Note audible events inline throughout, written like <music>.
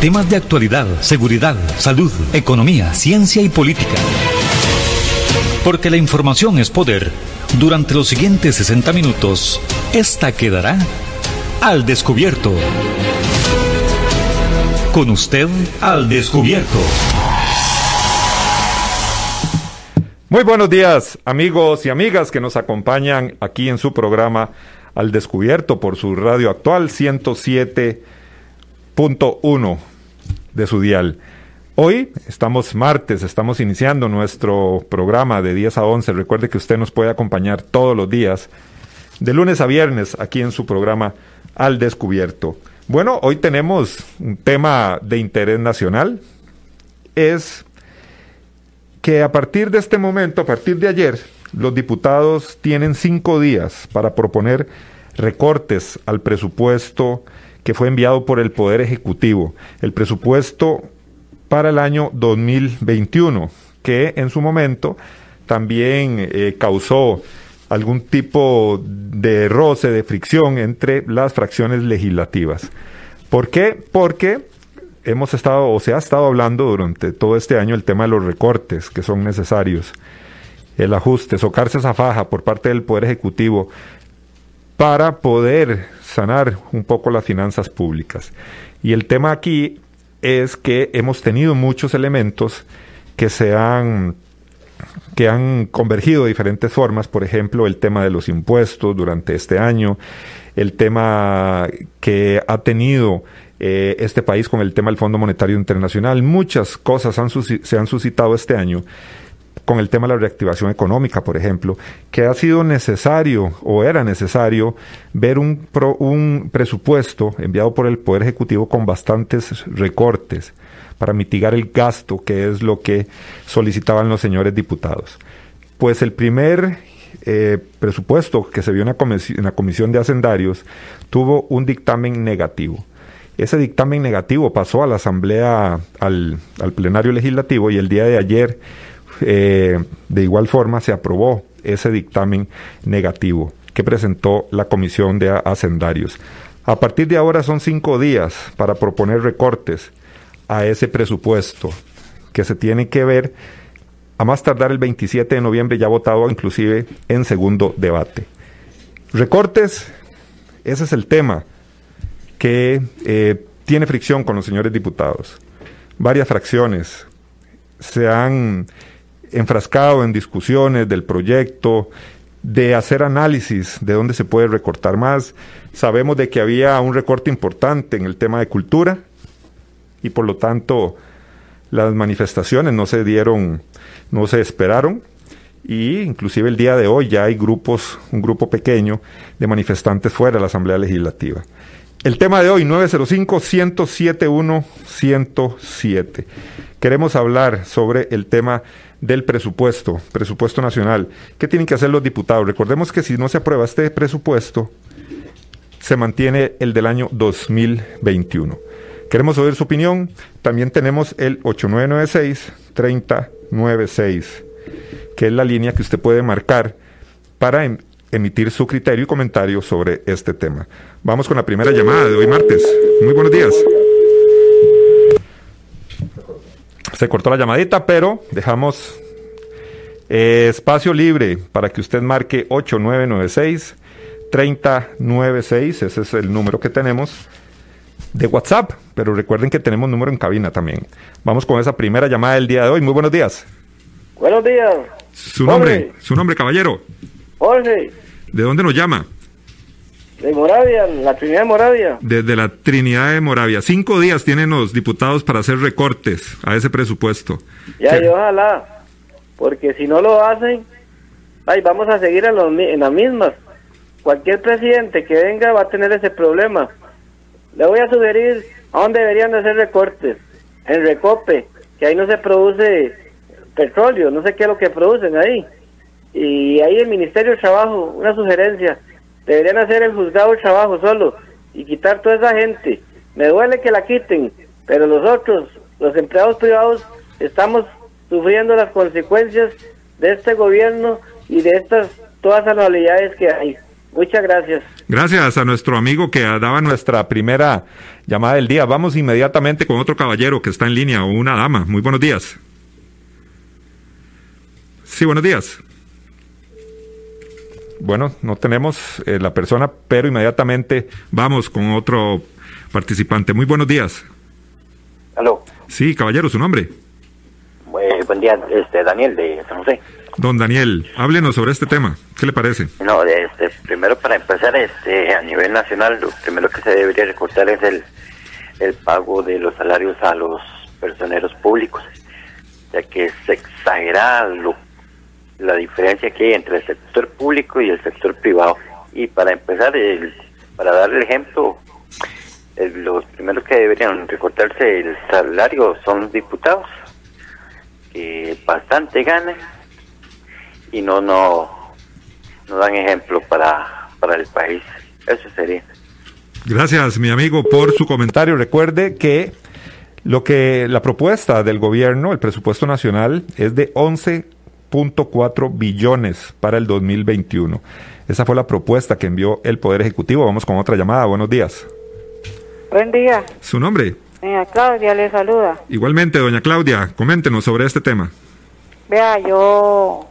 Temas de actualidad, seguridad, salud, economía, ciencia y política. Porque la información es poder. Durante los siguientes 60 minutos, esta quedará al descubierto. Con usted al descubierto. Muy buenos días, amigos y amigas que nos acompañan aquí en su programa Al Descubierto por su radio actual 107.1 de su dial. Hoy estamos martes, estamos iniciando nuestro programa de 10 a 11. Recuerde que usted nos puede acompañar todos los días, de lunes a viernes, aquí en su programa Al Descubierto. Bueno, hoy tenemos un tema de interés nacional. Es que a partir de este momento, a partir de ayer, los diputados tienen cinco días para proponer recortes al presupuesto que fue enviado por el Poder Ejecutivo. El presupuesto para el año 2021, que en su momento también eh, causó algún tipo de roce, de fricción entre las fracciones legislativas. ¿Por qué? Porque hemos estado o se ha estado hablando durante todo este año el tema de los recortes que son necesarios, el ajuste, socarse esa faja por parte del Poder Ejecutivo para poder sanar un poco las finanzas públicas. Y el tema aquí es que hemos tenido muchos elementos que se han que han convergido de diferentes formas, por ejemplo, el tema de los impuestos durante este año, el tema que ha tenido eh, este país con el tema del Fondo Monetario Internacional, muchas cosas se han suscitado este año con el tema de la reactivación económica, por ejemplo, que ha sido necesario o era necesario ver un, un presupuesto enviado por el Poder Ejecutivo con bastantes recortes para mitigar el gasto, que es lo que solicitaban los señores diputados. Pues el primer eh, presupuesto que se vio en la, Comisión de Hacendarios tuvo un dictamen negativo. Ese dictamen negativo pasó a la Asamblea, al, al plenario legislativo y el día de ayer eh, de igual forma se aprobó ese dictamen negativo que presentó la Comisión de Hacendarios. A partir de ahora son cinco días para proponer recortes a ese presupuesto que se tiene que ver a más tardar el 27 de noviembre ya votado inclusive en segundo debate. Recortes, ese es el tema que eh, tiene fricción con los señores diputados. Varias fracciones se han enfrascado en discusiones del proyecto, de hacer análisis de dónde se puede recortar más. Sabemos de que había un recorte importante en el tema de cultura y por lo tanto las manifestaciones no se dieron, no se esperaron y inclusive el día de hoy ya hay grupos, un grupo pequeño de manifestantes fuera de la Asamblea Legislativa. El tema de hoy, 905-107-107. Queremos hablar sobre el tema del presupuesto, presupuesto nacional. ¿Qué tienen que hacer los diputados? Recordemos que si no se aprueba este presupuesto, se mantiene el del año 2021. Queremos oír su opinión. También tenemos el 8996-3096, que es la línea que usted puede marcar para em, emitir su criterio y comentario sobre este tema. Vamos con la primera llamada de hoy martes. Muy buenos días. Se cortó la llamadita, pero dejamos eh, espacio libre para que usted marque 8996 3096, ese es el número que tenemos de WhatsApp, pero recuerden que tenemos número en cabina también. Vamos con esa primera llamada del día de hoy. Muy buenos días. Buenos días. Su nombre, su nombre, caballero. Jorge. ¿De dónde nos llama? De Moravia, la Trinidad de Moravia. Desde la Trinidad de Moravia. Cinco días tienen los diputados para hacer recortes a ese presupuesto. Ya, y ojalá, porque si no lo hacen, ay, vamos a seguir en, los, en las mismas. Cualquier presidente que venga va a tener ese problema. Le voy a sugerir a dónde deberían de hacer recortes. En Recope, que ahí no se produce petróleo, no sé qué es lo que producen ahí. Y ahí el Ministerio de Trabajo, una sugerencia, Deberían hacer el juzgado de trabajo solo y quitar toda esa gente. Me duele que la quiten, pero los otros, los empleados privados, estamos sufriendo las consecuencias de este gobierno y de estas todas anualidades que hay. Muchas gracias. Gracias a nuestro amigo que daba nuestra primera llamada del día. Vamos inmediatamente con otro caballero que está en línea o una dama. Muy buenos días. Sí, buenos días. Bueno, no tenemos eh, la persona, pero inmediatamente vamos con otro participante. Muy buenos días. Aló. Sí, caballero, su nombre. buen día, este, Daniel de San José. Don Daniel, háblenos sobre este tema. ¿Qué le parece? No, este, primero para empezar, este, a nivel nacional, lo primero que se debería recortar es el, el pago de los salarios a los personeros públicos, ya que se exagera la diferencia que hay entre el sector público y el sector privado. Y para empezar, el, para dar el ejemplo, los primeros que deberían recortarse el salario son los diputados, que bastante ganan y no no no dan ejemplo para, para el país. Eso sería. Gracias, mi amigo, por su comentario. Recuerde que lo que la propuesta del gobierno, el presupuesto nacional, es de 11.4 billones para el 2021. Esa fue la propuesta que envió el Poder Ejecutivo. Vamos con otra llamada. Buenos días. Buen día. ¿Su nombre? Doña Claudia le saluda. Igualmente, doña Claudia, coméntenos sobre este tema. Vea, yo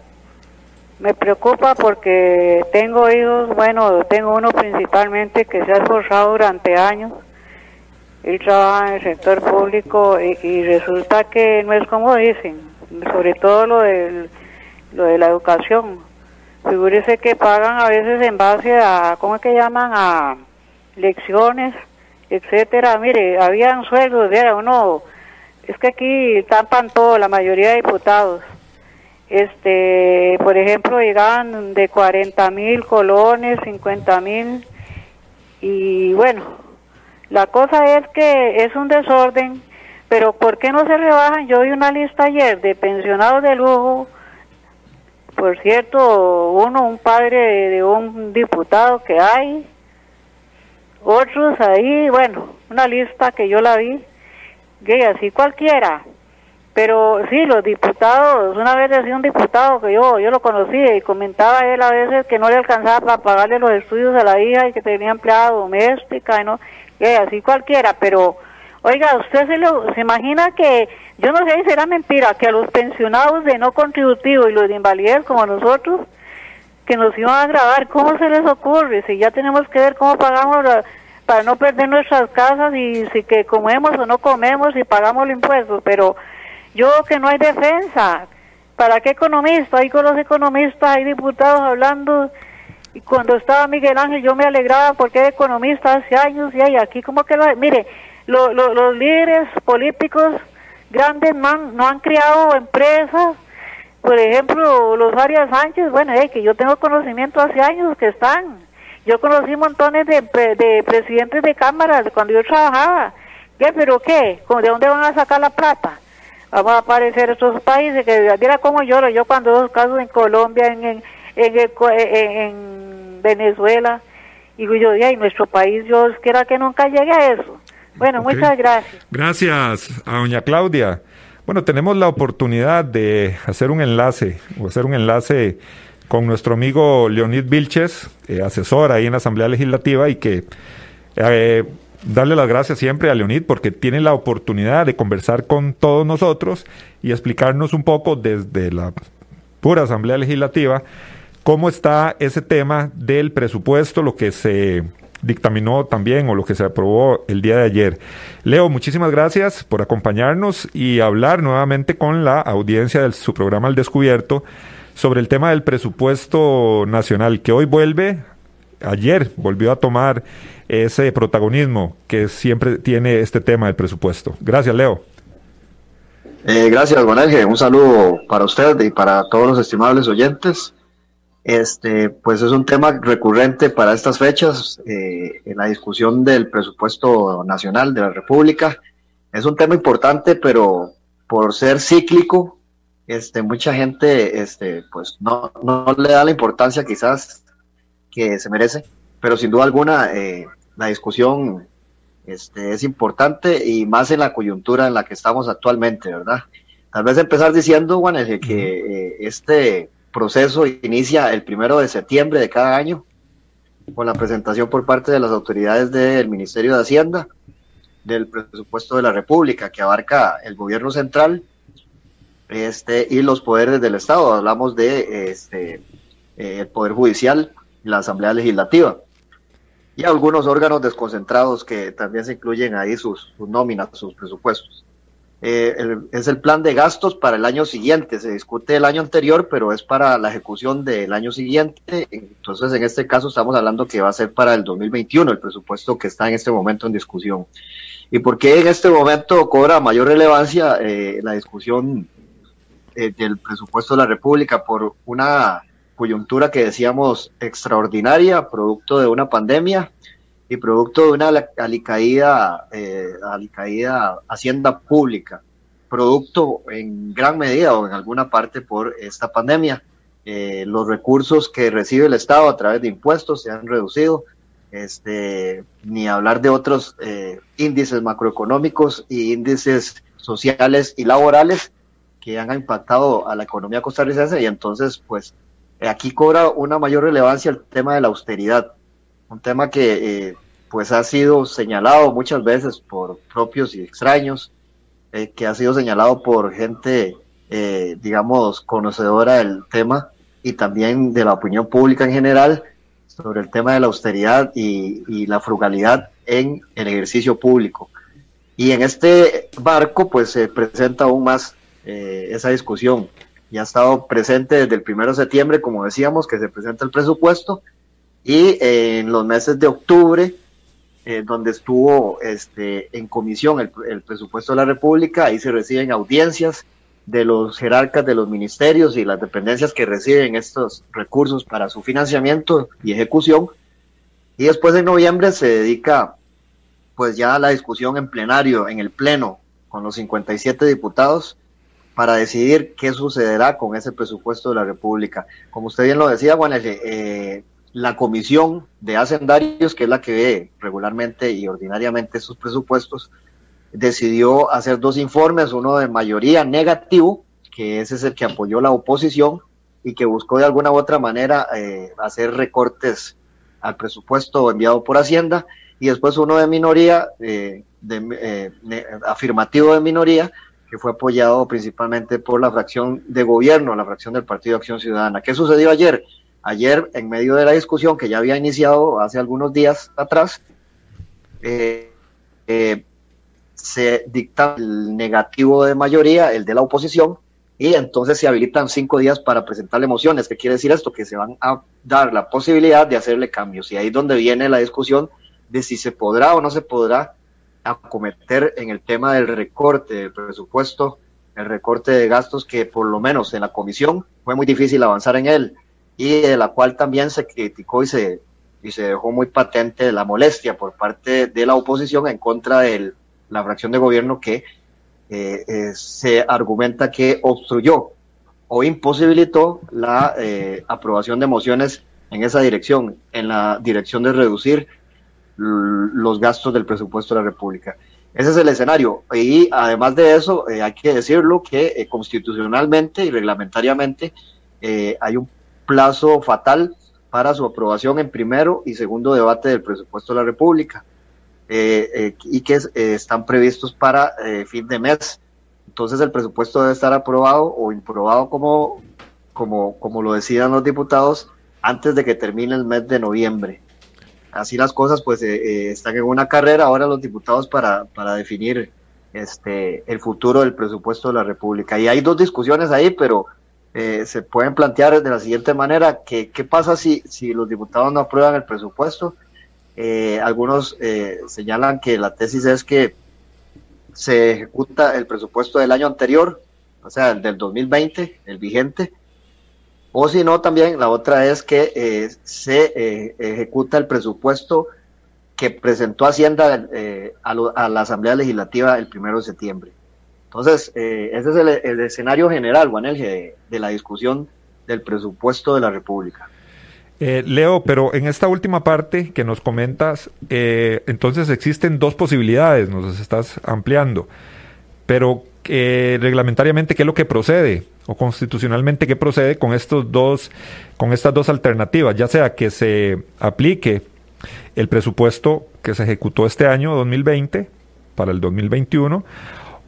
me preocupa porque tengo hijos, bueno, tengo uno principalmente que se ha esforzado durante años. Él trabaja en el sector público y, resulta que no es como dicen, sobre todo lo, del, lo de la educación. Figúrese que pagan a veces en base a, ¿cómo es que llaman? A lecciones, etcétera. Mire, habían sueldos, de uno, es que aquí tapan todo, la mayoría de diputados este, por ejemplo, llegaban de 40 mil colones, 50 mil, y bueno, la cosa es que es un desorden, pero ¿por qué no se rebajan? Yo vi una lista ayer de pensionados de lujo, por cierto, uno, un padre de, un diputado que hay, otros ahí, bueno, una lista que yo la vi, que así cualquiera, pero sí, los diputados, una vez decía un diputado que yo yo lo conocía y comentaba él a veces que no le alcanzaba para pagarle los estudios a la hija y que tenía empleada doméstica, y ¿no? Y así cualquiera, pero oiga, usted se, lo, se imagina que, yo no sé si será mentira, que a los pensionados de no contributivo y los de invalidez como nosotros, que nos iban a grabar, ¿cómo se les ocurre? Si ya tenemos que ver cómo pagamos para no perder nuestras casas y si que comemos o no comemos y pagamos los impuestos, pero yo que no hay defensa. ¿Para qué economista? Ahí con los economistas, hay diputados hablando. Y cuando estaba Miguel Ángel yo me alegraba porque era economista hace años y hay aquí como que lo... Mire, los líderes políticos grandes no han, no han creado empresas. Por ejemplo, los Arias Sánchez, bueno, es que yo tengo conocimiento hace años que están. Yo conocí montones de, de presidentes de cámaras cuando yo trabajaba. ¿Qué? ¿Pero qué? ¿De dónde van a sacar la plata? vamos a aparecer estos países que mira cómo lloro yo cuando dos casos en Colombia en en, en, Venezuela y yo y nuestro país yo quiera que nunca llegue a eso bueno muchas gracias. Gracias a doña Claudia. Bueno tenemos la oportunidad de hacer un enlace o hacer un enlace con nuestro amigo Leonid Vilches eh, asesor ahí en la Asamblea Legislativa y que eh, darle las gracias siempre a Leonid porque tiene la oportunidad de conversar con todos nosotros y explicarnos un poco desde la pura Asamblea Legislativa cómo está ese tema del presupuesto, lo que se dictaminó también o lo que se aprobó el día de ayer. Leo, muchísimas gracias por acompañarnos y hablar nuevamente con la audiencia de su programa Al Descubierto sobre el tema del presupuesto nacional que hoy vuelve, ayer volvió a tomar ese protagonismo que siempre tiene este tema del presupuesto. Gracias, Leo. Eh, gracias, Juan Un saludo para usted y para todos los estimables oyentes. Este, pues es un tema recurrente para estas fechas eh, en la discusión del presupuesto nacional de la República. Es un tema importante, pero por ser cíclico, este, mucha gente, este, pues no, no le da la importancia quizás que se merece, pero sin duda alguna eh, la discusión este, es importante y más en la coyuntura en la que estamos actualmente, ¿verdad? Tal vez empezar diciendo, Juan, que eh, este proceso inicia el primero de septiembre de cada año con la presentación por parte de las autoridades del Ministerio de Hacienda del presupuesto de la República, que abarca el gobierno central este, y los poderes del Estado. Hablamos de este, el Poder Judicial la Asamblea Legislativa. Y algunos órganos desconcentrados que también se incluyen ahí sus nóminas, sus presupuestos. Eh, es el plan de gastos para el año siguiente. Se discute el año anterior, pero es para la ejecución del año siguiente. Entonces, en este caso, estamos hablando que va a ser para el 2021, el presupuesto que está en este momento en discusión. ¿Y por qué en este momento cobra mayor relevancia eh, la discusión eh, del presupuesto de la República? Por una coyuntura que decíamos extraordinaria, producto de una pandemia y producto de una alicaída, eh, alicaída hacienda pública, producto en gran medida o en alguna parte por esta pandemia. Eh, los recursos que recibe el Estado a través de impuestos se han reducido, este, ni hablar de otros eh, índices macroeconómicos y índices sociales y laborales que han impactado a la economía costarricense y entonces pues aquí cobra una mayor relevancia el tema de la austeridad un tema que eh, pues ha sido señalado muchas veces por propios y extraños, eh, que ha sido señalado por gente, eh, digamos, conocedora del tema y también de la opinión pública en general sobre el tema de la austeridad y, la frugalidad en el ejercicio público. Y en este barco, pues se presenta aún más esa discusión. Y ha estado presente desde el primero de septiembre, como decíamos, que se presenta el presupuesto, y en los meses de octubre, eh, donde estuvo este, en comisión el, presupuesto de la República, ahí se reciben audiencias de los jerarcas de los ministerios y las dependencias que reciben estos recursos para su financiamiento y ejecución. Y después en noviembre se dedica pues ya a la discusión en plenario, en el pleno, con los 57 diputados, para decidir qué sucederá con ese presupuesto de la República. Como usted bien lo decía, Juan, eh, la comisión de hacendarios, que es la que ve regularmente y ordinariamente estos presupuestos, decidió hacer dos informes, uno de mayoría negativo, que ese es el que apoyó la oposición y que buscó de alguna u otra manera eh, hacer recortes al presupuesto enviado por Hacienda, y después uno de minoría, eh, de, eh, afirmativo de minoría, que fue apoyado principalmente por la fracción de gobierno, la fracción del Partido de Acción Ciudadana. ¿Qué sucedió ayer? Ayer, en medio de la discusión que ya había iniciado hace algunos días atrás, eh, eh, se dicta el negativo de mayoría, el de la oposición, y entonces se habilitan cinco días para presentarle mociones. ¿Qué quiere decir esto? Que se van a dar la posibilidad de hacerle cambios. Y ahí es donde viene la discusión de si se podrá o no se podrá acometer en el tema del recorte del presupuesto, el recorte de gastos que por lo menos en la comisión fue muy difícil avanzar en él y de la cual también se criticó y se, y se dejó muy patente la molestia por parte de la oposición en contra de la fracción de gobierno que eh, eh, se argumenta que obstruyó o imposibilitó la eh, aprobación de mociones en esa dirección, en la dirección de reducir los gastos del presupuesto de la República. Ese es el escenario. Y además de eso, hay que decirlo que constitucionalmente y reglamentariamente hay un plazo fatal para su aprobación en primero y segundo debate del presupuesto de la República eh, eh, y que eh, están previstos para fin de mes. Entonces el presupuesto debe estar aprobado o improbado como, como, como lo decidan los diputados antes de que termine el mes de noviembre. Así las cosas pues están en una carrera ahora los diputados para, para definir este, el futuro del presupuesto de la República. Y hay dos discusiones ahí, pero eh, se pueden plantear de la siguiente manera, que, ¿qué pasa si, si los diputados no aprueban el presupuesto? Eh, algunos eh, señalan que la tesis es que se ejecuta el presupuesto del año anterior, o sea, el del 2020, el vigente, o si no, también la otra es que se ejecuta el presupuesto que presentó Hacienda a, a, la Asamblea Legislativa el primero de septiembre. Entonces, eh, ese es el, escenario general, Juan de, la discusión del presupuesto de la República. Eh, Leo, pero en esta última parte que nos comentas, eh, entonces existen dos posibilidades, nos estás ampliando, pero reglamentariamente, ¿qué es lo que procede? o constitucionalmente qué procede con estos dos, con estas dos alternativas, ya sea que se aplique el presupuesto que se ejecutó este año 2020 para el 2021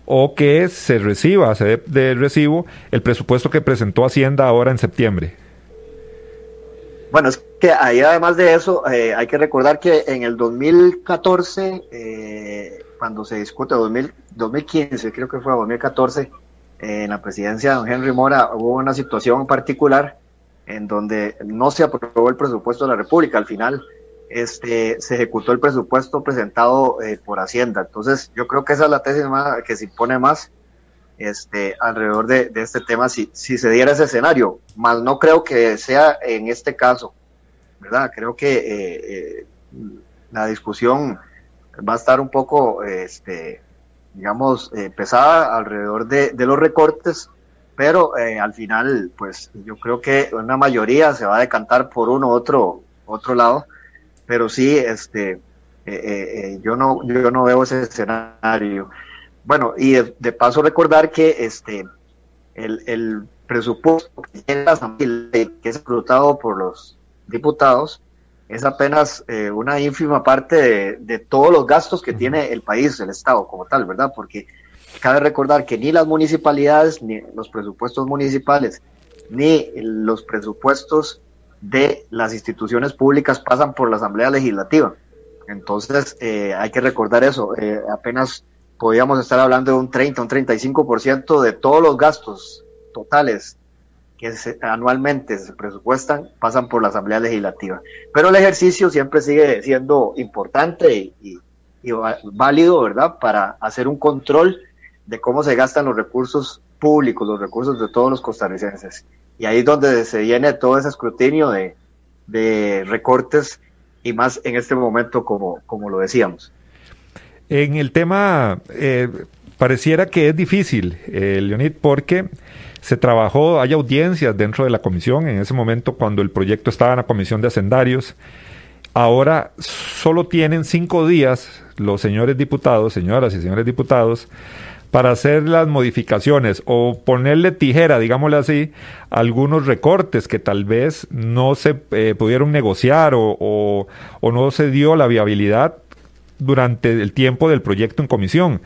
o que se reciba, se dé de recibo el presupuesto que presentó Hacienda ahora en septiembre. Bueno, es que ahí además de eso, eh, hay que recordar que en el 2014, eh, cuando se discute, 2000, 2015, creo que fue 2014, eh, en la presidencia de don Henry Mora hubo una situación particular en donde no se aprobó el presupuesto de la República. Al final, este, se ejecutó el presupuesto presentado eh, por Hacienda. Entonces, yo creo que esa es la tesis más, que se impone más este, alrededor de, este tema si, si se diera ese escenario. Más no creo que sea en este caso, ¿verdad? Creo que eh, eh, la discusión va a estar un poco, este, digamos, pesada alrededor de, los recortes, pero al final, pues yo creo que una mayoría se va a decantar por uno u otro, otro lado pero sí, este, eh, eh, eh, yo, no, yo no veo ese escenario. Bueno, y de, paso recordar que este, el, el presupuesto que es escrutado por los diputados es apenas una ínfima parte de, todos los gastos que tiene el país, el Estado como tal, ¿verdad? Porque cabe recordar que ni las municipalidades, ni los presupuestos municipales, ni los presupuestos de las instituciones públicas pasan por la Asamblea Legislativa. Entonces, eh, hay que recordar eso. Eh, apenas podríamos estar hablando de un 30, un 35% de todos los gastos totales que anualmente se presupuestan pasan por la Asamblea Legislativa. Pero el ejercicio siempre sigue siendo importante y válido, ¿verdad?, para hacer un control de cómo se gastan los recursos públicos, los recursos de todos los costarricenses. Y ahí es donde se viene todo ese escrutinio de, recortes y más en este momento como, lo decíamos. En el tema, eh, pareciera que es difícil, eh, Leonid, porque se trabajó, hay audiencias dentro de la comisión, en ese momento cuando el proyecto estaba en la comisión de hacendarios. Ahora solo tienen cinco días los señores diputados, señoras y señores diputados, para hacer las modificaciones o ponerle tijera, digámosle así, algunos recortes que tal vez no se eh, pudieron negociar o, no se dio la viabilidad durante el tiempo del proyecto en comisión.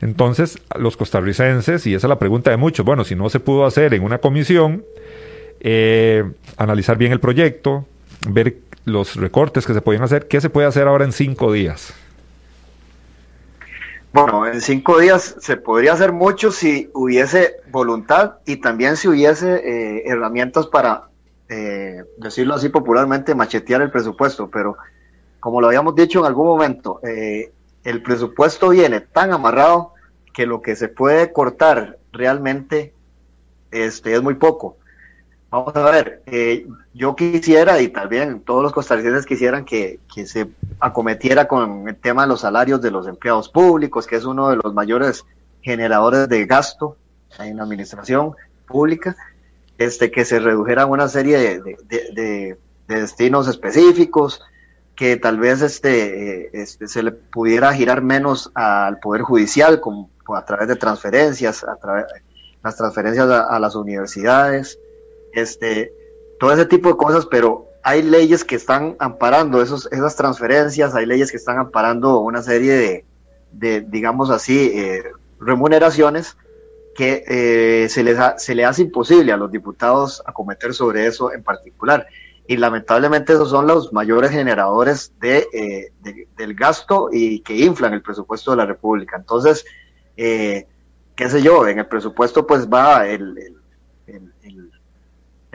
Entonces, los costarricenses, y esa es la pregunta de muchos, bueno, si no se pudo hacer en una comisión, eh, analizar bien el proyecto, ver los recortes que se podían hacer, ¿qué se puede hacer ahora en cinco días? Bueno, en cinco días se podría hacer mucho si hubiese voluntad y también si hubiese eh, herramientas para, eh, decirlo así popularmente, machetear el presupuesto. Pero como lo habíamos dicho en algún momento, eh, el presupuesto viene tan amarrado que lo que se puede cortar realmente este, es muy poco. Vamos a ver, eh, yo quisiera y también todos los costarricenses quisieran que, se acometiera con el tema de los salarios de los empleados públicos, que es uno de los mayores generadores de gasto en la administración pública, este, que se redujeran una serie de, destinos específicos, que tal vez este, eh, este, se le pudiera girar menos al Poder Judicial como, a través de transferencias, a través las transferencias a las universidades, este, todo ese tipo de cosas, pero hay leyes que están amparando esos, esas transferencias, hay leyes que están amparando una serie de, digamos así, eh, remuneraciones que eh, se, les se le hace imposible a los diputados acometer sobre eso en particular. Y lamentablemente esos son los mayores generadores de, eh, del gasto y que inflan el presupuesto de la República. Entonces, qué sé yo, en el presupuesto pues va el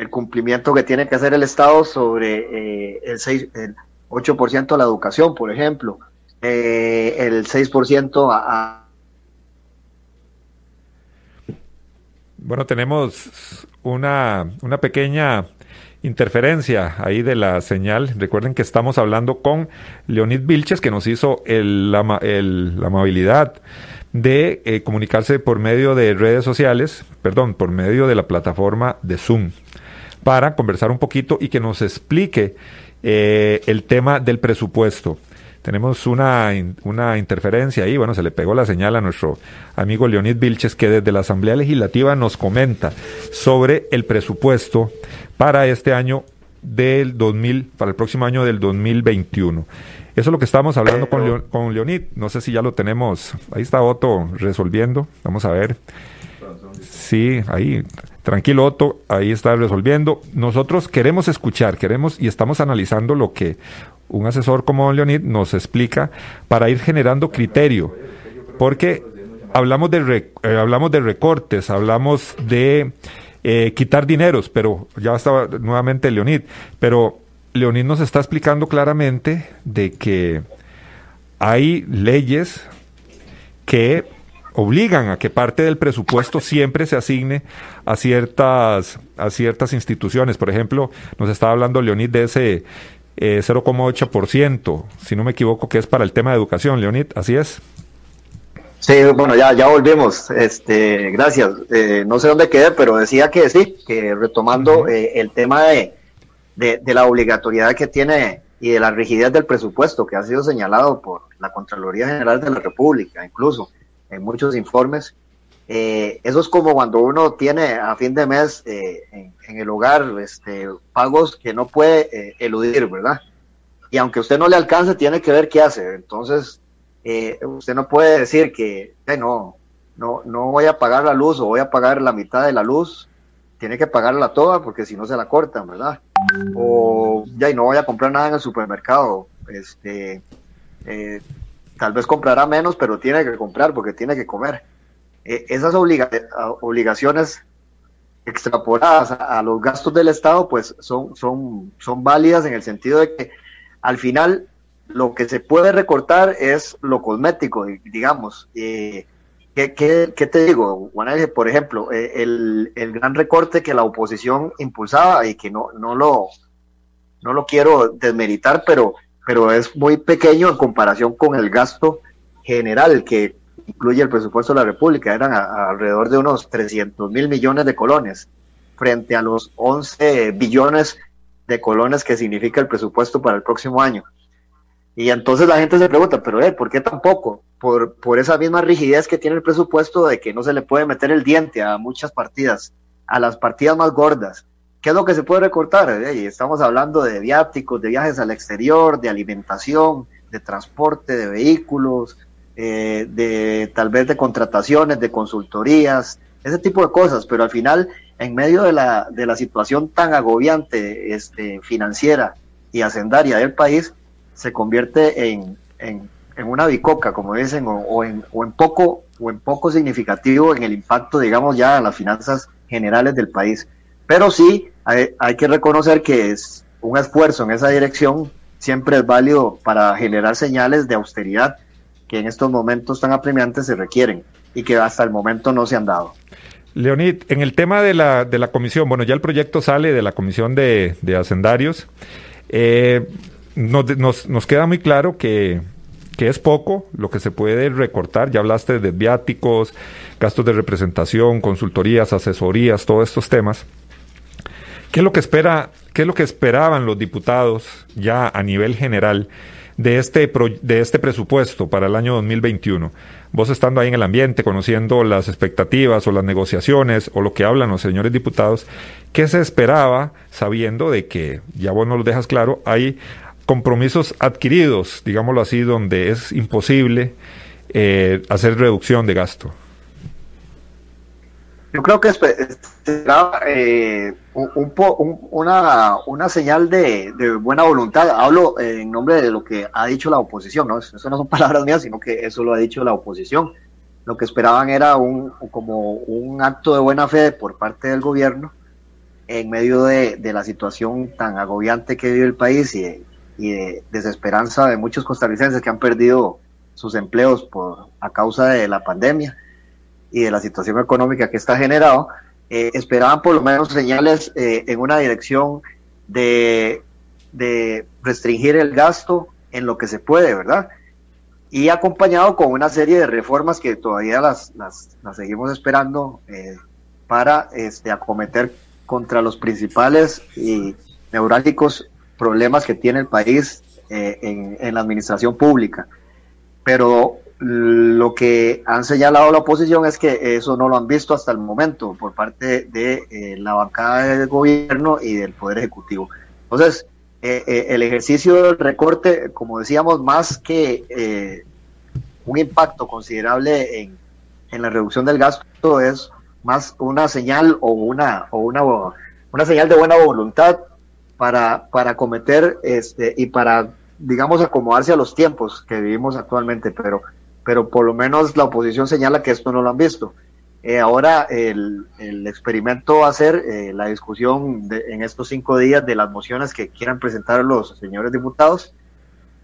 cumplimiento que tiene que hacer el Estado sobre eh, el, 6, el 8% a la educación, por ejemplo, eh, el 6% a, Bueno, tenemos una, una pequeña interferencia ahí de la señal. Recuerden que estamos hablando con Leonid Vilches, que nos hizo el, la, el, la amabilidad de eh, comunicarse por medio de redes sociales, perdón, por medio de la plataforma de Zoom para conversar un poquito y que nos explique eh, el tema del presupuesto. tenemos una, una interferencia ahí. Bueno, se le pegó la señal a nuestro amigo Leonid Vilches, que desde la Asamblea Legislativa nos comenta sobre el presupuesto para este año del 2000, para el próximo año del 2021. Eso es lo que estábamos hablando con, con Leonid. No sé si ya lo tenemos. Ahí está Otto resolviendo. Vamos a ver. Sí, ahí. Tranquilo, Otto. Ahí está resolviendo. Nosotros queremos escuchar, queremos y estamos analizando lo que un asesor como Leonid nos explica para ir generando criterio. Porque hablamos de, eh, hablamos de recortes, hablamos de eh, quitar dineros, pero ya estaba nuevamente Leonid, pero Leonid nos está explicando claramente de que hay leyes que obligan a que parte del presupuesto siempre se asigne a ciertas, a ciertas instituciones. Por ejemplo, nos estaba hablando Leonid de ese eh, 0,8%, si no me equivoco, que es para el tema de educación. Leonid, ¿así es? Sí, bueno, ya, ya volvimos. Este, gracias. Eh, no sé dónde quedé, pero decía que sí, que retomando eh, el tema de, de, la obligatoriedad que tiene y de la rigidez del presupuesto que ha sido señalado por la Contraloría General de la República, incluso en muchos informes. Eh, eso es como cuando uno tiene a fin de mes en, el hogar este, pagos que no puede eludir, ¿verdad? Y aunque usted no le alcance, tiene que ver qué hace. Entonces, eh, usted no puede decir que no, no, no voy a pagar la luz o voy a pagar la mitad de la luz, tiene que pagarla toda porque si no se la cortan, ¿verdad? O ya y no voy a comprar nada en el supermercado, este, eh, tal vez comprará menos, pero tiene que comprar porque tiene que comer. Eh, esas obligaciones extrapoladas a, los gastos del Estado, pues son, son, son válidas en el sentido de que al final lo que se puede recortar es lo cosmético, digamos. Eh, ¿qué, qué, te digo, Juan Por ejemplo, eh, el, el, gran recorte que la oposición impulsaba y que no, no, lo, no lo quiero desmeritar, pero, pero es muy pequeño en comparación con el gasto general que incluye el presupuesto de la República. Eran alrededor de unos 300 mil millones de colones frente a los 11 billones de colones que significa el presupuesto para el próximo año. Y entonces la gente se pregunta, pero eh, ¿por qué tampoco? Por, por esa misma rigidez que tiene el presupuesto de que no se le puede meter el diente a muchas partidas, a las partidas más gordas. ¿Qué es lo que se puede recortar? Eh, estamos hablando de viáticos, de viajes al exterior, de alimentación, de transporte, de vehículos, eh, de tal vez de contrataciones, de consultorías, ese tipo de cosas, pero al final, en medio de la, de la situación tan agobiante este, financiera y hacendaria del país, se convierte en, en, una bicoca, como dicen, o, en, o, en, poco, o en poco significativo en el impacto, digamos, ya a las finanzas generales del país. Pero sí, hay, que reconocer que es un esfuerzo en esa dirección siempre es válido para generar señales de austeridad que en estos momentos tan apremiantes se requieren y que hasta el momento no se han dado. Leonid, en el tema de la, de la comisión, bueno, ya el proyecto sale de la comisión de, de hacendarios. Eh, nos, nos, queda muy claro que, que es poco lo que se puede recortar. Ya hablaste de viáticos, gastos de representación, consultorías, asesorías, todos estos temas. ¿Qué es lo que espera, qué es lo que esperaban los diputados ya a nivel general de este, de este presupuesto para el año 2021? Vos estando ahí en el ambiente, conociendo las expectativas o las negociaciones o lo que hablan los señores diputados, ¿qué se esperaba sabiendo de que, ya vos nos lo dejas claro, hay compromisos adquiridos, digámoslo así, donde es imposible eh, hacer reducción de gasto? Yo creo que será eh, un, una, una, señal de, buena voluntad. Hablo en nombre de lo que ha dicho la oposición, ¿no? Eso no son <laughs> palabras mías, sino que eso lo ha dicho la oposición. Lo que esperaban era un, como un acto de buena fe por parte del gobierno en medio de, de la situación tan agobiante que vive el país y, y de desesperanza de muchos costarricenses que han perdido sus empleos por, a causa de la pandemia y de la situación económica que está generado, eh, esperaban por lo menos señales eh, en una dirección de, de restringir el gasto en lo que se puede, ¿verdad? Y acompañado con una serie de reformas que todavía las, las, seguimos esperando eh, para este, acometer contra los principales y neurálgicos problemas que tiene el país en, en, la administración pública. Pero lo que han señalado la oposición es que eso no lo han visto hasta el momento por parte de la bancada del gobierno y del Poder Ejecutivo. Entonces, el ejercicio del recorte, como decíamos, más que un impacto considerable en, en la reducción del gasto es más una señal o una o una una señal de buena voluntad para para cometer este y para digamos acomodarse a los tiempos que vivimos actualmente pero pero por lo menos la oposición señala que esto no lo han visto eh, ahora el, el, experimento va a ser eh, la discusión en estos cinco días de las mociones que quieran presentar los señores diputados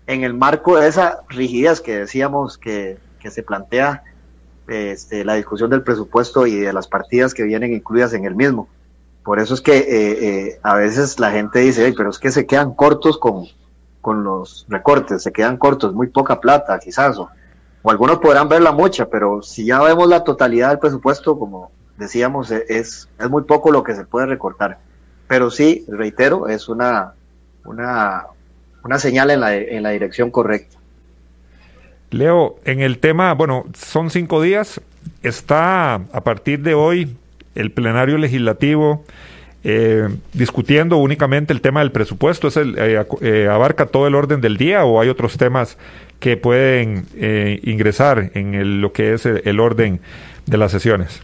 en el marco de esa rigidez que decíamos que, que se plantea este, la discusión del presupuesto y de las partidas que vienen incluidas en el mismo. Por eso es que eh, eh, a veces la gente dice, pero es que se quedan cortos con, con los recortes, se quedan cortos, muy poca plata quizás, o, algunos podrán verla mucha, pero si ya vemos la totalidad del presupuesto, como decíamos, e, es, es muy poco lo que se puede recortar. Pero sí, reitero, es una, una, una señal en la, en la dirección correcta. Leo, en el tema, bueno, son cinco días, está a partir de hoy el plenario legislativo eh, discutiendo únicamente el tema del presupuesto, ¿es el, eh, eh, abarca todo el orden del día o hay otros temas que pueden ingresar en lo que es el, orden de las sesiones?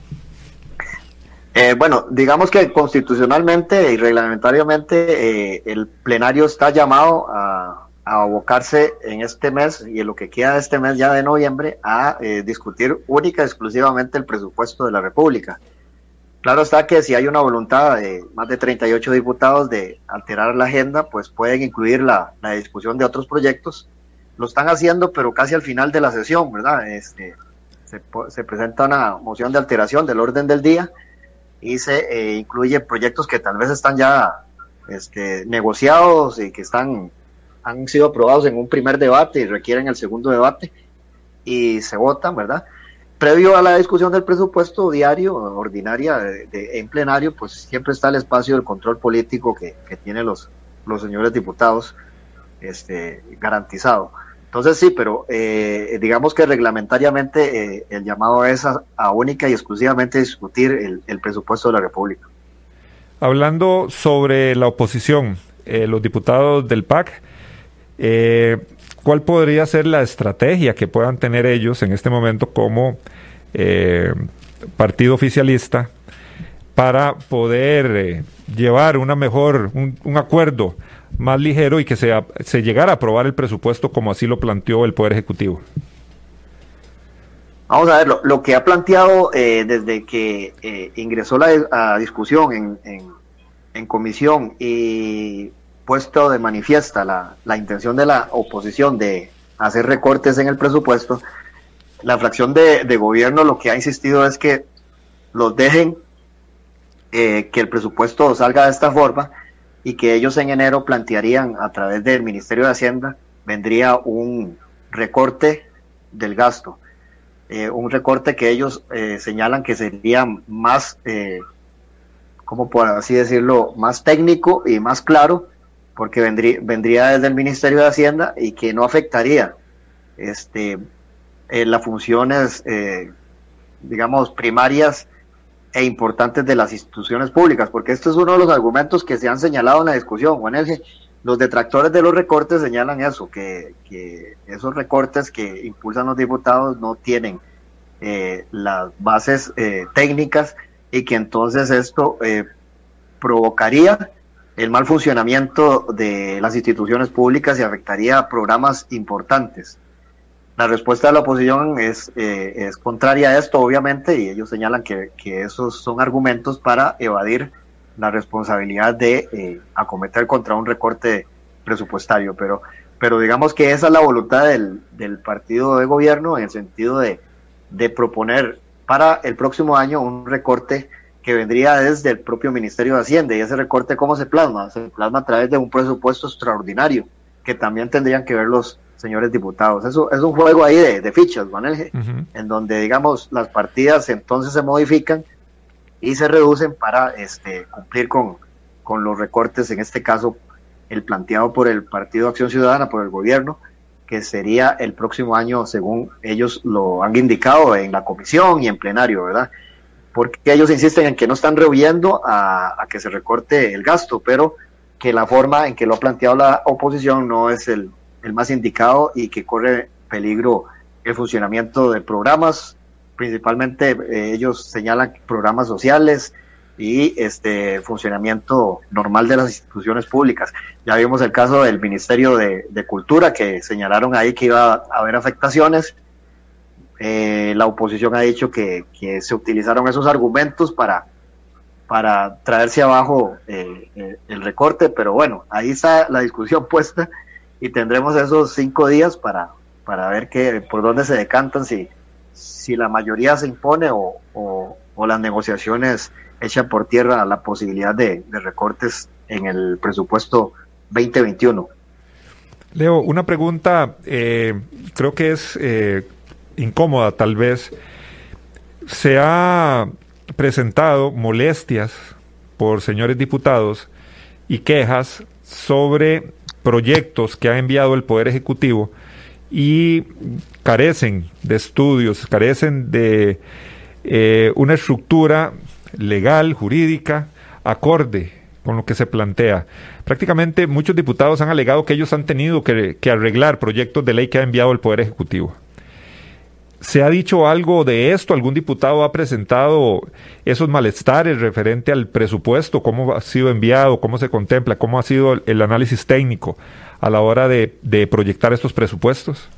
bueno, digamos que constitucionalmente y reglamentariamente el plenario está llamado a a abocarse en este mes y en lo que queda de este mes ya de noviembre a eh, discutir única y exclusivamente el presupuesto de la República. Claro está que si hay una voluntad de más de 38 diputados de alterar la agenda, pues pueden incluir la, la discusión de otros proyectos. Lo están haciendo, pero casi al final de la sesión, ¿verdad? Este, se, se presenta una moción de alteración del orden del día y se eh, incluye proyectos que tal vez están ya este, negociados y que están han sido aprobados en un primer debate y requieren el segundo debate y se votan, ¿verdad? Previo a la discusión del presupuesto diario, ordinaria, de, en plenario, pues siempre está el espacio del control político que, que tienen los, los señores diputados este, garantizado. Entonces sí, pero eh, digamos que reglamentariamente eh, el llamado es a, única y exclusivamente discutir el, presupuesto de la República. Hablando sobre la oposición, eh, los diputados del PAC eh, ¿Cuál podría ser la estrategia que puedan tener ellos en este momento como partido oficialista para poder llevar una mejor, un, acuerdo más ligero y que se, se llegara a aprobar el presupuesto como así lo planteó el Poder Ejecutivo? Vamos a ver, lo, que ha planteado desde que ingresó la discusión en, en, comisión y puesto de manifiesta la, la intención de la oposición de hacer recortes en el presupuesto, la fracción de, gobierno lo que ha insistido es que los dejen eh, que el presupuesto salga de esta forma y que ellos en enero plantearían a través del Ministerio de Hacienda vendría un recorte del gasto, eh, un recorte que ellos eh, señalan que sería más, como por así decirlo, más técnico y más claro porque vendría, vendría desde el Ministerio de Hacienda y que no afectaría este, eh, las funciones, eh, digamos, primarias e importantes de las instituciones públicas, porque esto es uno de los argumentos que se han señalado en la discusión, Juan Los detractores de los recortes señalan eso, que, esos recortes que impulsan los diputados no tienen eh, las bases técnicas y que entonces esto provocaría el mal funcionamiento de las instituciones públicas y afectaría a programas importantes. La respuesta de la oposición es, eh, es contraria a esto, obviamente, y ellos señalan que, que esos son argumentos para evadir la responsabilidad de eh, acometer contra un recorte presupuestario. Pero, pero digamos que esa es la voluntad del, del partido de gobierno en el sentido de, de proponer para el próximo año un recorte que vendría desde el propio Ministerio de Hacienda. ¿Y ese recorte cómo se plasma? Se plasma a través de un presupuesto extraordinario, que también tendrían que ver los señores diputados. Eso es un juego ahí de, fichas, Manuel, en donde, digamos, las partidas entonces se modifican y se reducen para este, cumplir con, con los recortes, en este caso, el planteado por el Partido Acción Ciudadana, por el gobierno, que sería el próximo año, según ellos lo han indicado en la comisión y en plenario, ¿verdad? Porque ellos insisten en que no están rehuyendo a, a que se recorte el gasto, pero que la forma en que lo ha planteado la oposición no es el, el más indicado y que corre peligro el funcionamiento de programas, principalmente eh, ellos señalan programas sociales, y este funcionamiento normal de las instituciones públicas. Ya vimos el caso del Ministerio de, Cultura que señalaron ahí que iba a haber afectaciones. Eh, la oposición ha dicho que, se utilizaron esos argumentos para, para traerse abajo eh, eh, el recorte, pero bueno, ahí está la discusión <laughs> puesta y tendremos esos cinco días para, para ver que, por dónde se decantan, si, si la mayoría se impone o, o las negociaciones echa por tierra la posibilidad de, recortes en el presupuesto 2021. Leo, una pregunta, eh, creo que es eh, incómoda tal vez. Se ha presentado molestias por señores diputados y quejas sobre proyectos que ha enviado el Poder Ejecutivo y carecen de estudios, carecen de eh, una estructura legal, jurídica, acorde con lo que se plantea. Prácticamente muchos diputados han alegado que ellos han tenido que, arreglar proyectos de ley que ha enviado el Poder Ejecutivo. ¿Se ha dicho algo de esto? ¿Algún diputado ha presentado esos malestares referente al presupuesto? ¿Cómo ha sido enviado? ¿Cómo se contempla? ¿Cómo ha sido el análisis técnico a la hora de proyectar estos presupuestos?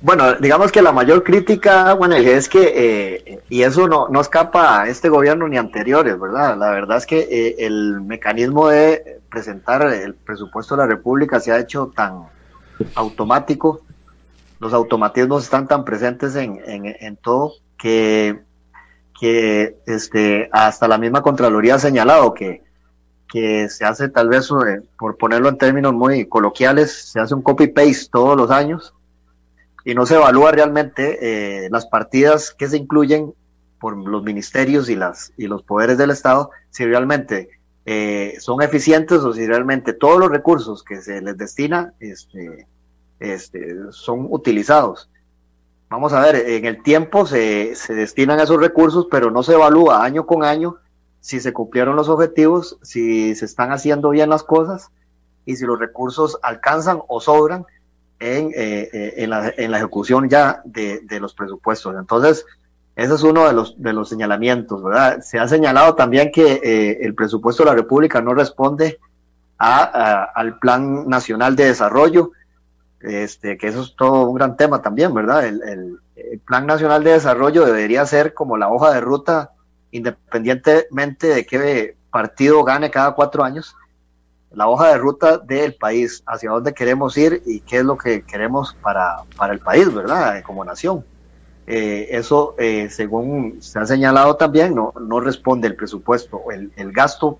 Bueno, digamos que la mayor crítica, bueno, es que, eh, y eso no, no escapa a este gobierno ni anteriores, ¿verdad? La verdad es que eh, el mecanismo de presentar el presupuesto de la República se ha hecho tan automático, los automatismos están tan presentes en, en, todo que, que este, hasta la misma Contraloría ha señalado que, que se hace tal vez, eh, por ponerlo en términos muy coloquiales, se hace un copy-paste todos los años y no se evalúa realmente eh, las partidas que se incluyen por los ministerios y, las, y los poderes del Estado, si realmente eh, son eficientes o si realmente todos los recursos que se les destina este, este, son utilizados. Vamos a ver, en el tiempo se, se destinan esos recursos, pero no se evalúa año con año si se cumplieron los objetivos, si se están haciendo bien las cosas y si los recursos alcanzan o sobran en, eh, eh, en, la, en, la, ejecución ya de, de, los presupuestos. Entonces, ese es uno de los, de los señalamientos, ¿verdad? Se ha señalado también que eh, el presupuesto de la República no responde a, al Plan Nacional de Desarrollo, este, que eso es todo un gran tema también, ¿verdad? El, el, el Plan Nacional de Desarrollo debería ser como la hoja de ruta, independientemente de qué partido gane cada cuatro años, la hoja de ruta del país, hacia dónde queremos ir y qué es lo que queremos para, para el país, ¿verdad? Como nación. Eh, eso, eh, según se ha señalado también, no, no responde el presupuesto, el, el gasto,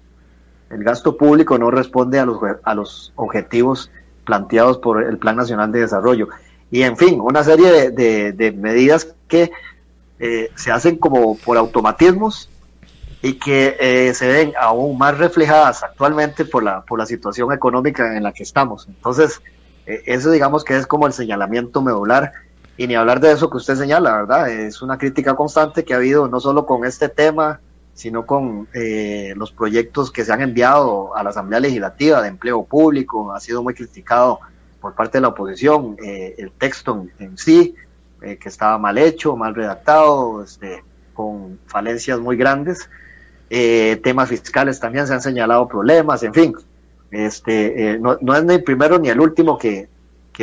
el gasto público no responde a los, a los objetivos planteados por el Plan Nacional de Desarrollo. Y en fin, una serie de, medidas que eh, se hacen como por automatismos y que eh, se ven aún más reflejadas actualmente por la, por la situación económica en la que estamos. Entonces, eh, eso digamos que es como el señalamiento medular y ni hablar de eso que usted señala, ¿verdad? Es una crítica constante que ha habido no solo con este tema, sino con eh, los proyectos que se han enviado a la Asamblea Legislativa de Empleo Público, ha sido muy criticado por parte de la oposición, el texto en, sí, que estaba mal hecho, mal redactado, este, con falencias muy grandes. Eh, temas fiscales también se han señalado problemas, en fin. Este, eh, no, es ni el primero ni el último que,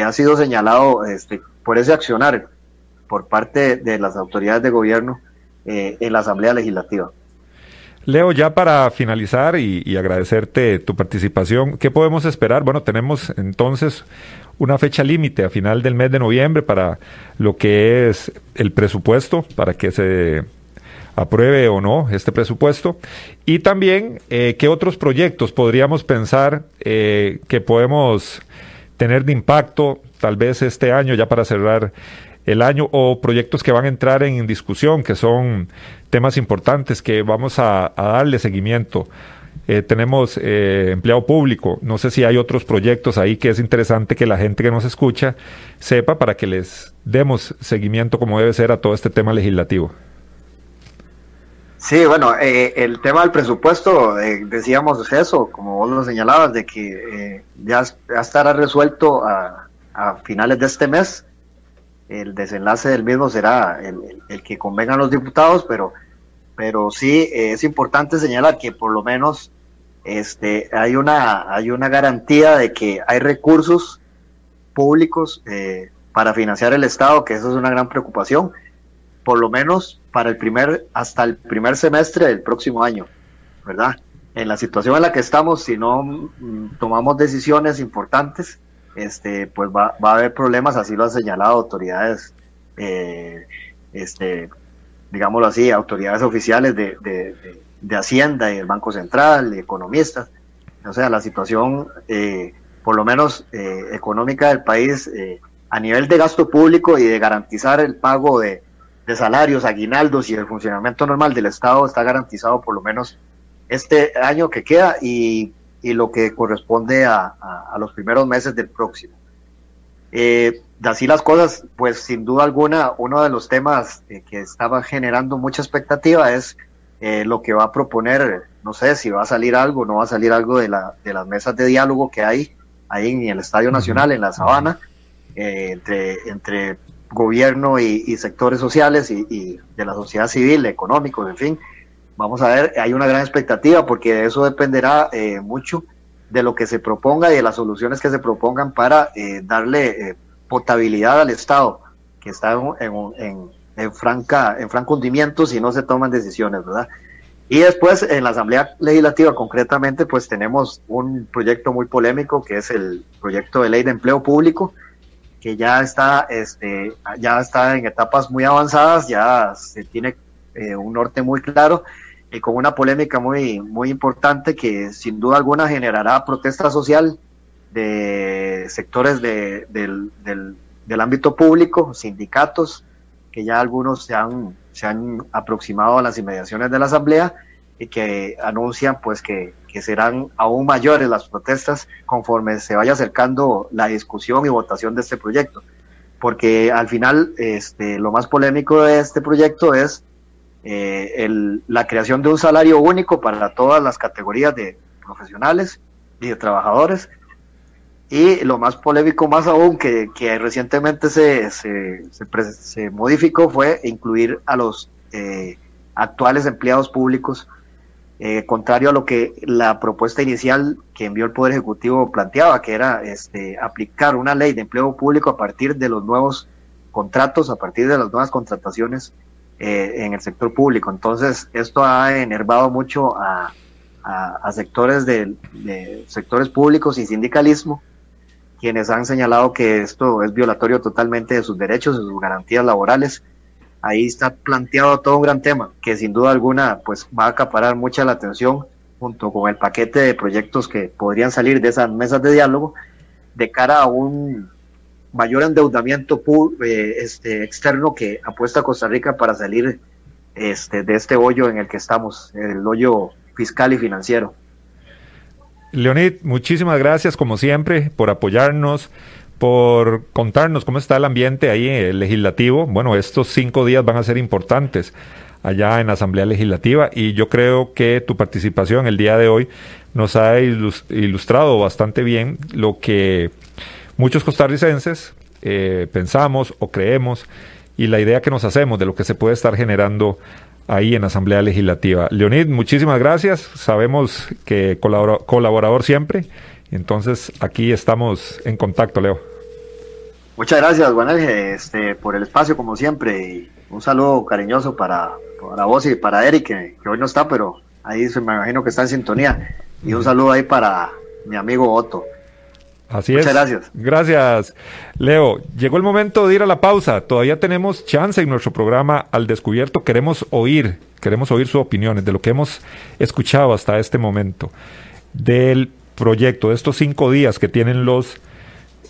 ha sido señalado este, por ese accionar por parte de las autoridades de gobierno eh, en la Asamblea Legislativa. Leo, ya para finalizar y, agradecerte tu participación, ¿qué podemos esperar? Bueno, tenemos entonces una fecha límite a final del mes de noviembre para lo que es el presupuesto, para que se apruebe o no este presupuesto. Y también, eh, ¿qué otros proyectos podríamos pensar eh, que podemos tener de impacto tal vez este año, ya para cerrar el año, o proyectos que van a entrar en discusión, que son temas importantes que vamos a, darle seguimiento? eh, tenemos eh, empleado público. No sé si hay otros proyectos ahí que es interesante que la gente que nos escucha sepa para que les demos seguimiento como debe ser a todo este tema legislativo. Sí, bueno, eh, el tema del presupuesto, decíamos eso, como vos lo señalabas, de que ya, estará resuelto a, finales de este mes. El desenlace del mismo será el, el que convengan los diputados, pero pero sí es importante señalar que por lo menos este, hay, una, hay una garantía de que hay recursos públicos eh, para financiar el Estado, que eso es una gran preocupación, por lo menos para el primer, hasta el primer semestre del próximo año, ¿verdad? En la situación en la que estamos, si no mm, tomamos decisiones importantes, este, pues va, va a haber problemas, así lo han señalado autoridades, eh, este, digámoslo así, autoridades oficiales de, de, Hacienda y el Banco Central, economistas. O sea, la situación, eh, por lo menos eh, económica del país, eh, a nivel de gasto público y de garantizar el pago de, salarios, aguinaldos y el funcionamiento normal del Estado está garantizado por lo menos este año que queda y, y lo que corresponde a, a, los primeros meses del próximo. de así las cosas, pues sin duda alguna, uno de los temas que estaba generando mucha expectativa es eh, lo que va a proponer, no sé si va a salir algo, no va a salir algo de, la, de las mesas de diálogo que hay ahí en el Estadio Nacional, en la Sabana, eh, entre, entre gobierno y, sectores sociales y, de la sociedad civil, económicos, en fin. Vamos a ver, hay una gran expectativa porque de eso dependerá eh, mucho de lo que se proponga y de las soluciones que se propongan para darle potabilidad al Estado, que está en, en, en, franca, en franco hundimiento si no se toman decisiones, ¿verdad? Y después en la Asamblea Legislativa concretamente pues tenemos un proyecto muy polémico que es el proyecto de ley de empleo público que ya está, este, ya está en etapas muy avanzadas, ya se tiene eh, un norte muy claro y con una polémica muy, muy importante que sin duda alguna generará protesta social de sectores de, del, del, del ámbito público, sindicatos, que ya algunos se han, se han aproximado a las inmediaciones de la Asamblea y que anuncian pues que, serán aún mayores las protestas conforme se vaya acercando la discusión y votación de este proyecto. Porque al final este, lo más polémico de este proyecto es eh, la creación de un salario único para todas las categorías de profesionales y de trabajadores. Y lo más polémico más aún que, recientemente se, se, se, modificó fue incluir a los eh, actuales empleados públicos, eh, contrario a lo que la propuesta inicial que envió el Poder Ejecutivo planteaba, que era este, aplicar una ley de empleo público a partir de los nuevos contratos, a partir de las nuevas contrataciones eh, en el sector público. Entonces, esto ha enervado mucho a, a, sectores de, de sectores públicos y sindicalismo quienes han señalado que esto es violatorio totalmente de sus derechos, de sus garantías laborales. Ahí está planteado todo un gran tema que sin duda alguna pues va a acaparar mucha la atención junto con el paquete de proyectos que podrían salir de esas mesas de diálogo de cara a un mayor endeudamiento eh, este, externo que apuesta Costa Rica para salir este, de este hoyo en el que estamos, el hoyo fiscal y financiero. Leonid, muchísimas gracias como siempre por apoyarnos, por contarnos cómo está el ambiente ahí el legislativo. Bueno, estos cinco días van a ser importantes allá en la Asamblea Legislativa y yo creo que tu participación el día de hoy nos ha ilustrado bastante bien lo que muchos costarricenses eh, pensamos o creemos y la idea que nos hacemos de lo que se puede estar generando ahí en la Asamblea Legislativa. Leonid, muchísimas gracias. Sabemos que colaborador siempre. Entonces, aquí estamos en contacto, Leo. Muchas gracias, Juan este, por el espacio, como siempre. Y un saludo cariñoso para, para vos y para Eric, que, hoy no está, pero ahí me imagino que está en sintonía. Y un saludo ahí para mi amigo Otto. Así Muchas gracias. Gracias, Leo. Llegó el momento de ir a la pausa. Todavía tenemos chance en nuestro programa Al Descubierto. Queremos oír, queremos oír sus opiniones de lo que hemos escuchado hasta este momento, del proyecto, de estos cinco días que tienen los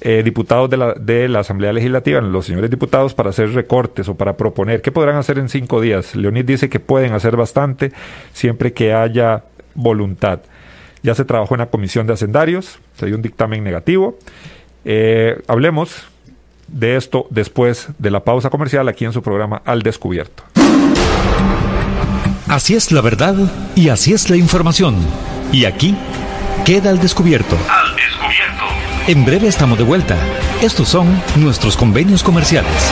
eh, diputados de la, de la Asamblea Legislativa, los señores diputados, para hacer recortes o para proponer. ¿Qué podrán hacer en cinco días? Leonid dice que pueden hacer bastante siempre que haya voluntad. Ya se trabajó en la comisión de hacendarios, se dio un dictamen negativo. Eh, hablemos de esto después de la pausa comercial aquí en su programa Al Descubierto. Así es la verdad y así es la información. Y aquí queda al descubierto. Al descubierto. En breve estamos de vuelta. Estos son nuestros convenios comerciales.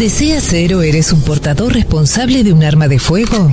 ¿Deseas ser o eres un portador responsable de un arma de fuego?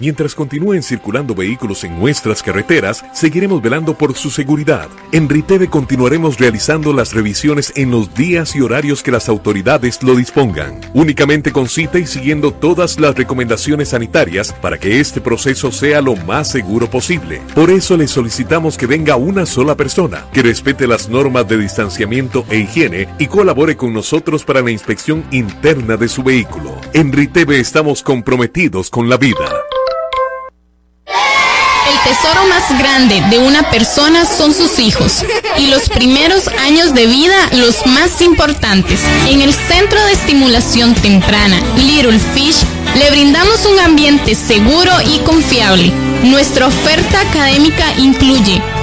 Mientras continúen circulando vehículos en nuestras carreteras, seguiremos velando por su seguridad. En Riteve continuaremos realizando las revisiones en los días y horarios que las autoridades lo dispongan, únicamente con cita y siguiendo todas las recomendaciones sanitarias para que este proceso sea lo más seguro posible. Por eso le solicitamos que venga una sola persona, que respete las normas de distanciamiento e higiene y colabore con nosotros para la inspección interna de su vehículo. En Riteve estamos comprometidos con la vida. El tesoro más grande de una persona son sus hijos y los primeros años de vida los más importantes. En el Centro de Estimulación Temprana Little Fish le brindamos un ambiente seguro y confiable. Nuestra oferta académica incluye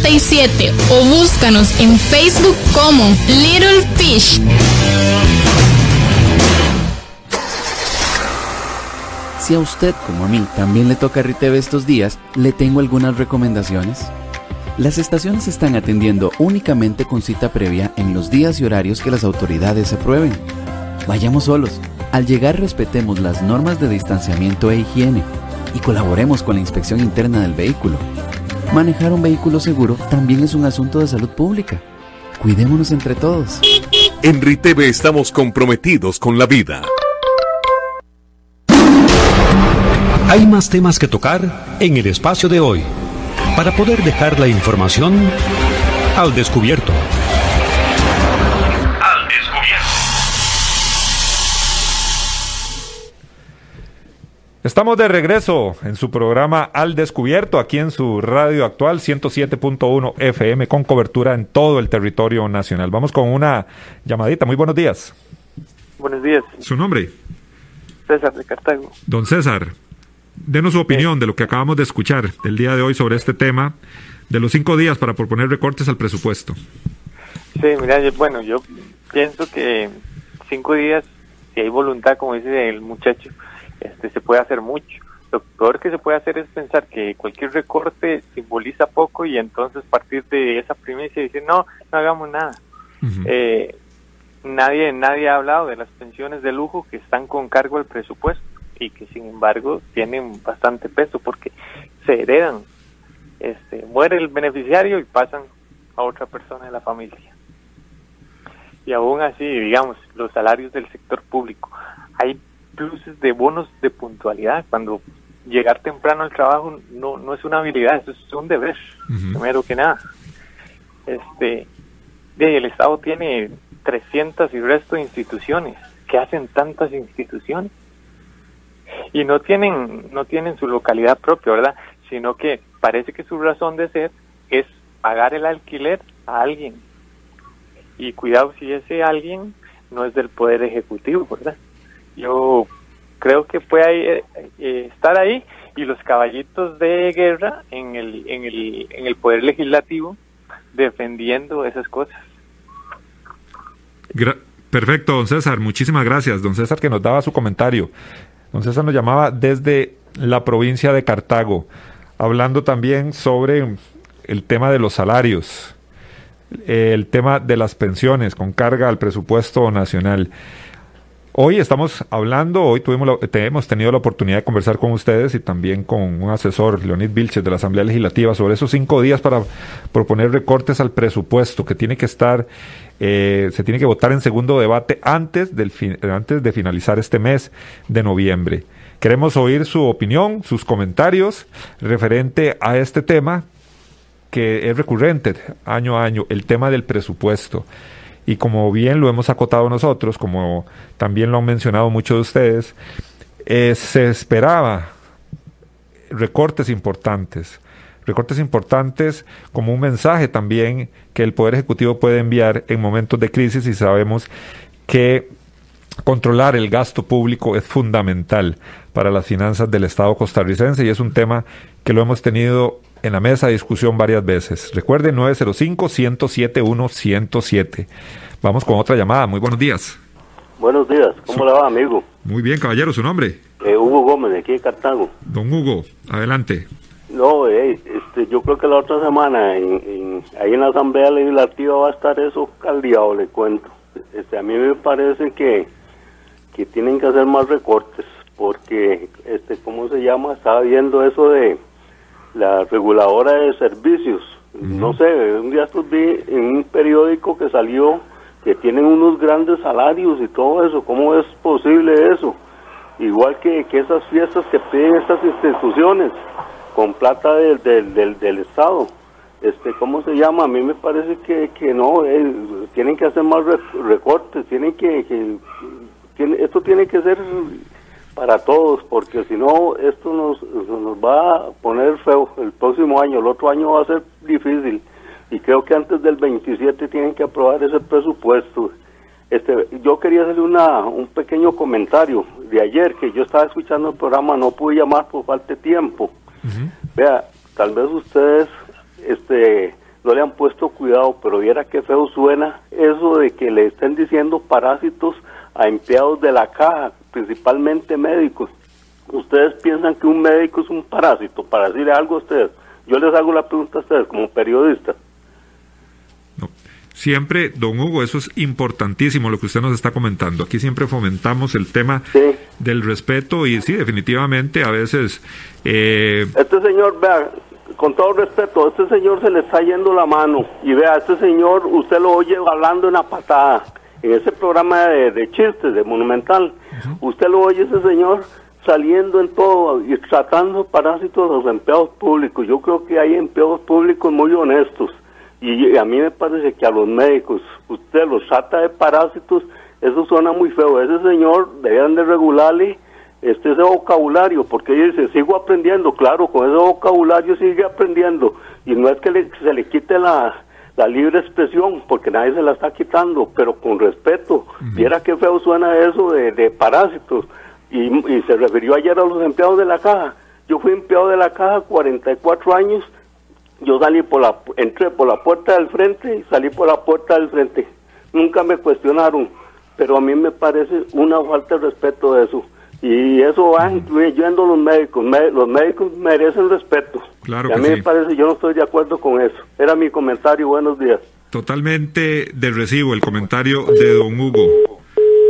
0587 o búscanos en Facebook como Little Fish. Si a usted, como a mí, también le toca Riteve estos días, le tengo algunas recomendaciones. Las estaciones están atendiendo únicamente con cita previa en los días y horarios que las autoridades aprueben. Vayamos solos. Al llegar respetemos las normas de distanciamiento e higiene y colaboremos con la inspección interna del vehículo. Manejar un vehículo seguro también es un asunto de salud pública. Cuidémonos entre todos. En Riteve estamos comprometidos con la vida. Hay más temas que tocar en el espacio de hoy para poder dejar la información al descubierto. Estamos de regreso en su programa Al Descubierto, aquí en su radio actual 107.1 FM, con cobertura en todo el territorio nacional. Vamos con una llamadita. Muy buenos días. Buenos días. ¿Su nombre? César de Cartago. Don César, denos su opinión de lo que acabamos de escuchar el día de hoy sobre este tema de los cinco días para proponer recortes al presupuesto. Sí, mira, bueno, yo pienso que cinco días, si hay voluntad, como dice el muchacho, este, se puede hacer mucho. Lo peor que se puede hacer es pensar que cualquier recorte simboliza poco y entonces partir de esa primicia y decir, no, no hagamos nada. eh, nadie, nadie ha hablado de las pensiones de lujo que están con cargo al presupuesto y que sin embargo tienen bastante peso porque se heredan. Este, muere el beneficiario y pasan a otra persona de la familia. Y aún así, digamos, los salarios del sector público. Hay pluses de bonos de puntualidad. Cuando llegar temprano al trabajo no, no es una habilidad, eso es un deber, primero que nada. Este, el Estado tiene 300 y resto de instituciones. que hacen tantas instituciones? Y no tienen, no tienen su localidad propia, ¿verdad? Sino que parece que su razón de ser es pagar el alquiler a alguien. Y cuidado si ese alguien no es del Poder Ejecutivo, ¿verdad? Yo creo que puede eh, eh, estar ahí y los caballitos de guerra en el, en el, en el Poder Legislativo defendiendo esas cosas. Perfecto, don César. Muchísimas gracias. Don César que nos daba su comentario. Don César nos llamaba desde la provincia de Cartago, hablando también sobre el tema de los salarios, el tema de las pensiones con carga al presupuesto nacional. Hoy estamos hablando, hoy tuvimos hemos tenido la oportunidad de conversar con ustedes y también con un asesor, Leonid Vilches, de la Asamblea Legislativa, sobre esos cinco días para proponer recortes al presupuesto que tiene que estar, eh, se tiene que votar en segundo debate antes, del antes de finalizar este mes de noviembre. Queremos oír su opinión, sus comentarios referente a este tema que es recurrente año a año, el tema del presupuesto. Y como bien lo hemos acotado nosotros, como también lo han mencionado muchos de ustedes, eh, se esperaba recortes importantes. Recortes importantes como un mensaje también que el Poder Ejecutivo puede enviar en momentos de crisis y sabemos que controlar el gasto público es fundamental para las finanzas del Estado costarricense y es un tema que lo hemos tenido en la mesa de discusión varias veces. Recuerden 905-107-107. Vamos con otra llamada. Muy buenos días. Buenos días. ¿Cómo le va, amigo? Muy bien, caballero. ¿Su nombre? Eh, Hugo Gómez, de aquí de Cartago. Don Hugo, adelante. No, eh, este, yo creo que la otra semana en, ahí en la Asamblea Legislativa va a estar eso caldeado, le cuento. Este, a mí me parece que, que tienen que hacer más recortes porque, este, ¿cómo se llama? Estaba viendo eso de la reguladora de servicios. No sé, un día estos vi en un periódico que salió que tienen unos grandes salarios y todo eso. ¿Cómo es posible eso? Igual que, que esas fiestas que piden estas instituciones con plata del, del, del, Estado. Este, ¿Cómo se llama? A mí me parece que, que no, eh, tienen que hacer más recortes, tienen que, que tiene, esto tiene que ser para todos, porque si no, esto nos, nos va a poner feo el próximo año, el otro año va a ser difícil, y creo que antes del 27 tienen que aprobar ese presupuesto. Este, yo quería hacerle una, un pequeño comentario de ayer, que yo estaba escuchando el programa, no pude llamar por falta de tiempo. Vea, tal vez ustedes este, no le han puesto cuidado, pero viera qué feo suena eso de que le estén diciendo parásitos a empleados de la caja, principalmente médicos. ¿Ustedes piensan que un médico es un parásito? Para decirle algo a ustedes, yo les hago la pregunta a ustedes como periodistas. Siempre, don Hugo, eso es importantísimo lo que usted nos está comentando. Aquí siempre fomentamos el tema del respeto y sí, definitivamente a veces... Eh... Este señor, vea, con todo respeto, este señor se le está yendo la mano y vea, este señor usted lo oye hablando en la patada en ese programa de, chistes, de Monumental, usted lo oye ese señor saliendo en todo y tratando parásitos a los empleados públicos. Yo creo que hay empleados públicos muy honestos y a mí me parece que a los médicos usted los trata de parásitos, eso suena muy feo. Ese señor deberían de regularle este ese vocabulario, porque dice, sigo aprendiendo, claro, con ese vocabulario sigue aprendiendo, y no es que se le quite la, la libre expresión, porque nadie se la está quitando, pero con respeto. Viera qué feo suena eso de, de parásitos. Y, y, se refirió ayer a los empleados de la caja. Yo fui empleado de la caja 44 años. Yo salí por la, entré por la puerta del frente y salí por la puerta del frente. Nunca me cuestionaron, pero a mí me parece una falta de respeto de eso. Y eso va incluyendo los médicos. los médicos merecen respeto. Claro y a mí me parece, yo no estoy de acuerdo con eso. Era mi comentario. Buenos días. Totalmente de recibo el comentario de don Hugo.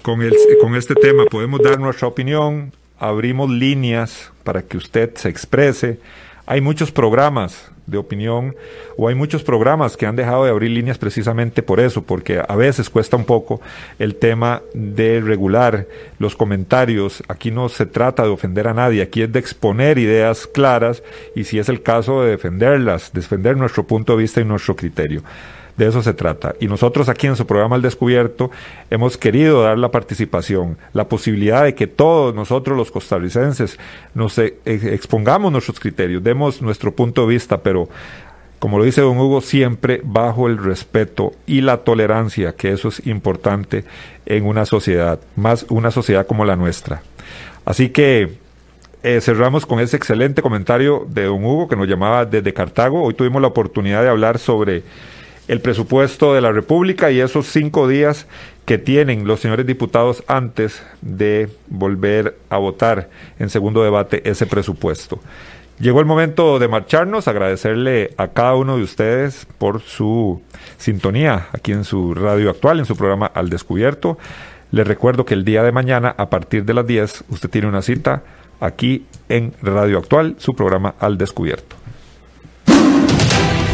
Con, el, con este tema podemos dar nuestra opinión, abrimos líneas para que usted se exprese. Hay muchos programas de opinión o hay muchos programas que han dejado de abrir líneas precisamente por eso, porque a veces cuesta un poco el tema de regular los comentarios. Aquí no se trata de ofender a nadie, aquí es de exponer ideas claras y si es el caso de defenderlas, defender nuestro punto de vista y nuestro criterio. De eso se trata. Y nosotros aquí en su programa Al Descubierto hemos querido dar la participación, la posibilidad de que todos nosotros los costarricenses nos e, e, expongamos nuestros criterios, demos nuestro punto de vista, pero como lo dice don Hugo, siempre bajo el respeto y la tolerancia, que eso es importante en una sociedad, más una sociedad como la nuestra. Así que eh, cerramos con ese excelente comentario de don Hugo que nos llamaba desde Cartago. Hoy tuvimos la oportunidad de hablar sobre el presupuesto de la República y esos cinco días que tienen los señores diputados antes de volver a votar en segundo debate ese presupuesto. Llegó el momento de marcharnos, agradecerle a cada uno de ustedes por su sintonía aquí en su radio actual, en su programa Al Descubierto. Les recuerdo que el día de mañana, a partir de las 10, usted tiene una cita aquí en Radio Actual, su programa Al Descubierto.